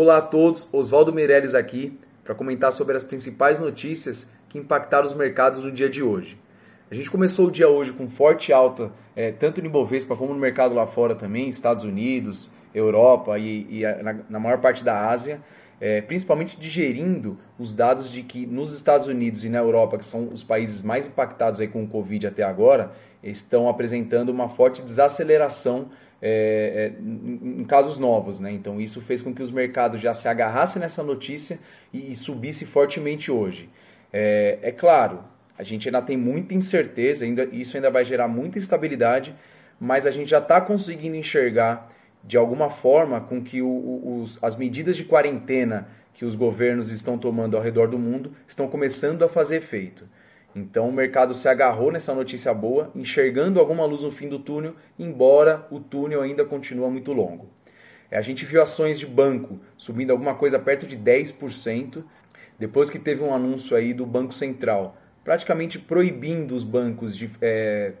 Olá a todos, Oswaldo Meirelles aqui para comentar sobre as principais notícias que impactaram os mercados no dia de hoje. A gente começou o dia hoje com forte alta, é, tanto no Ibovespa como no mercado lá fora também, Estados Unidos, Europa e, e na, na, maior parte da Ásia, é, principalmente digerindo os dados de que nos Estados Unidos e na Europa, que são os países mais impactados aí com o Covid até agora, estão apresentando uma forte desaceleração é, é, em casos novos. Né? Então, isso fez com que os mercados já se agarrassem nessa notícia e, e subisse fortemente hoje. É, é, claro, a gente ainda tem muita incerteza, ainda, isso ainda vai gerar muita instabilidade, mas a gente já está conseguindo enxergar de alguma forma com que o, os, as medidas de quarentena que os governos estão tomando ao redor do mundo estão começando a fazer efeito. Então o mercado se agarrou nessa notícia boa, enxergando alguma luz no fim do túnel, embora o túnel ainda continue muito longo. É, a gente viu ações de banco subindo alguma coisa perto de 10%, depois que teve um anúncio aí do Banco Central, praticamente proibindo os bancos de é,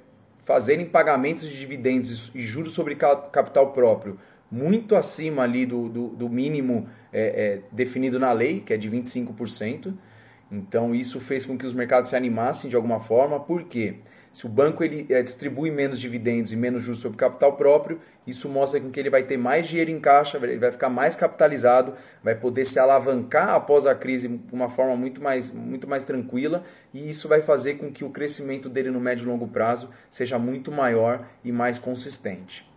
fazerem pagamentos de dividendos e juros sobre capital próprio muito acima ali do, do, do mínimo é, é, definido na lei, que é de 25%. Então isso fez com que os mercados se animassem de alguma forma, porque se o banco ele é, distribui menos dividendos e menos juros sobre capital próprio, isso mostra com que ele vai ter mais dinheiro em caixa, ele vai ficar mais capitalizado, vai poder se alavancar após a crise de uma forma muito mais, muito mais tranquila, e isso vai fazer com que o crescimento dele no médio e longo prazo seja muito maior e mais consistente.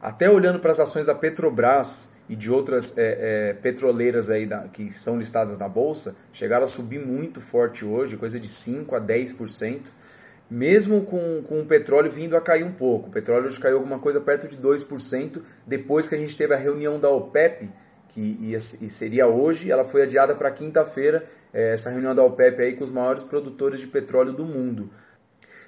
Até olhando para as ações da Petrobras, e de outras é, é, petroleiras aí da, que são listadas na bolsa chegaram a subir muito forte hoje, coisa de 5 a 10%, mesmo com, com o petróleo vindo a cair um pouco. O petróleo hoje caiu alguma coisa perto de 2% depois que a gente teve a reunião da OPEP, que ia, e seria hoje, ela foi adiada para quinta-feira, é, essa reunião da OPEP aí com os maiores produtores de petróleo do mundo.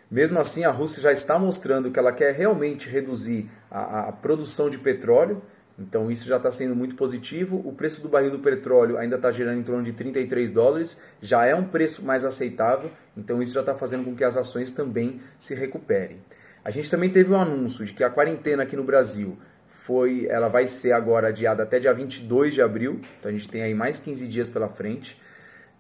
Mesmo assim, a Rússia já está mostrando que ela quer realmente reduzir a, a produção de petróleo, então isso já está sendo muito positivo. O preço do barril do petróleo ainda está gerando em torno de 33 dólares, já é um preço mais aceitável, então isso já está fazendo com que as ações também se recuperem. A gente também teve um anúncio de que a quarentena aqui no Brasil foi, ela vai ser agora adiada até dia 22 de abril, então a gente tem aí mais 15 dias pela frente.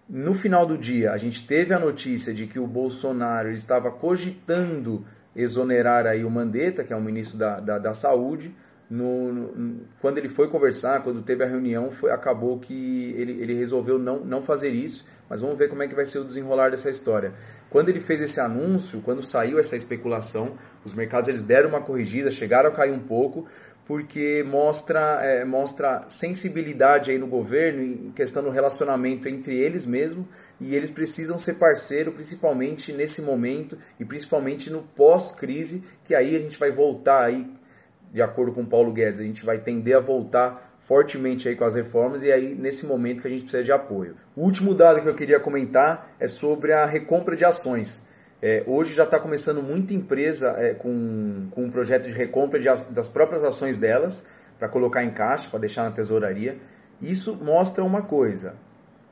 No final do dia, a gente teve a notícia de que o Bolsonaro estava cogitando exonerar aí o Mandetta, que é o ministro da, da, da Saúde, no, no, quando ele foi conversar, quando teve a reunião, foi, acabou que ele, ele resolveu não, não fazer isso, mas vamos ver como é que vai ser o desenrolar dessa história. Quando ele fez esse anúncio, quando saiu essa especulação, os mercados eles deram uma corrigida, chegaram a cair um pouco, porque mostra, é, mostra sensibilidade aí no governo em questão do relacionamento entre eles mesmos e eles precisam ser parceiro, principalmente nesse momento e principalmente no pós-crise, que aí a gente vai voltar aí de acordo com Paulo Guedes, a gente vai tender a voltar fortemente aí com as reformas e aí nesse momento que a gente precisa de apoio. O último dado que eu queria comentar é sobre a recompra de ações. É, hoje já está começando muita empresa é, com, com um projeto de recompra de, das próprias ações delas para colocar em caixa, para deixar na tesouraria. Isso mostra uma coisa: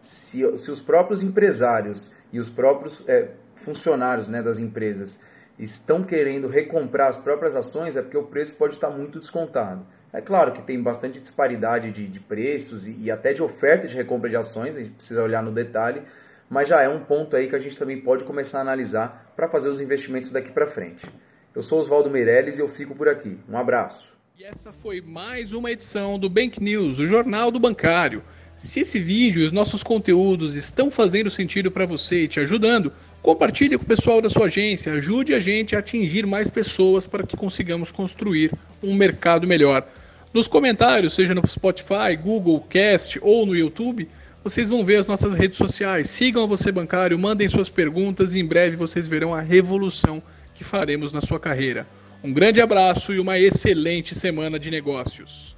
se, se os próprios empresários e os próprios é, funcionários né, das empresas estão querendo recomprar as próprias ações é porque o preço pode estar muito descontado. É claro que tem bastante disparidade de, de preços e, e, até de oferta de recompra de ações, a gente precisa olhar no detalhe, mas já é um ponto aí que a gente também pode começar a analisar para fazer os investimentos daqui para frente. Eu sou Oswaldo Meirelles e eu fico por aqui. Um abraço. E essa foi mais uma edição do Bank News, o Jornal do Bancário. Se esse vídeo e os nossos conteúdos estão fazendo sentido para você e te ajudando, compartilhe com o pessoal da sua agência, ajude a gente a atingir mais pessoas para que consigamos construir um mercado melhor. Nos comentários, seja no Spotify, Google Cast ou no YouTube, vocês vão ver as nossas redes sociais. Sigam a Você Bancário, mandem suas perguntas e em breve vocês verão a revolução que faremos na sua carreira. Um grande abraço e uma excelente semana de negócios.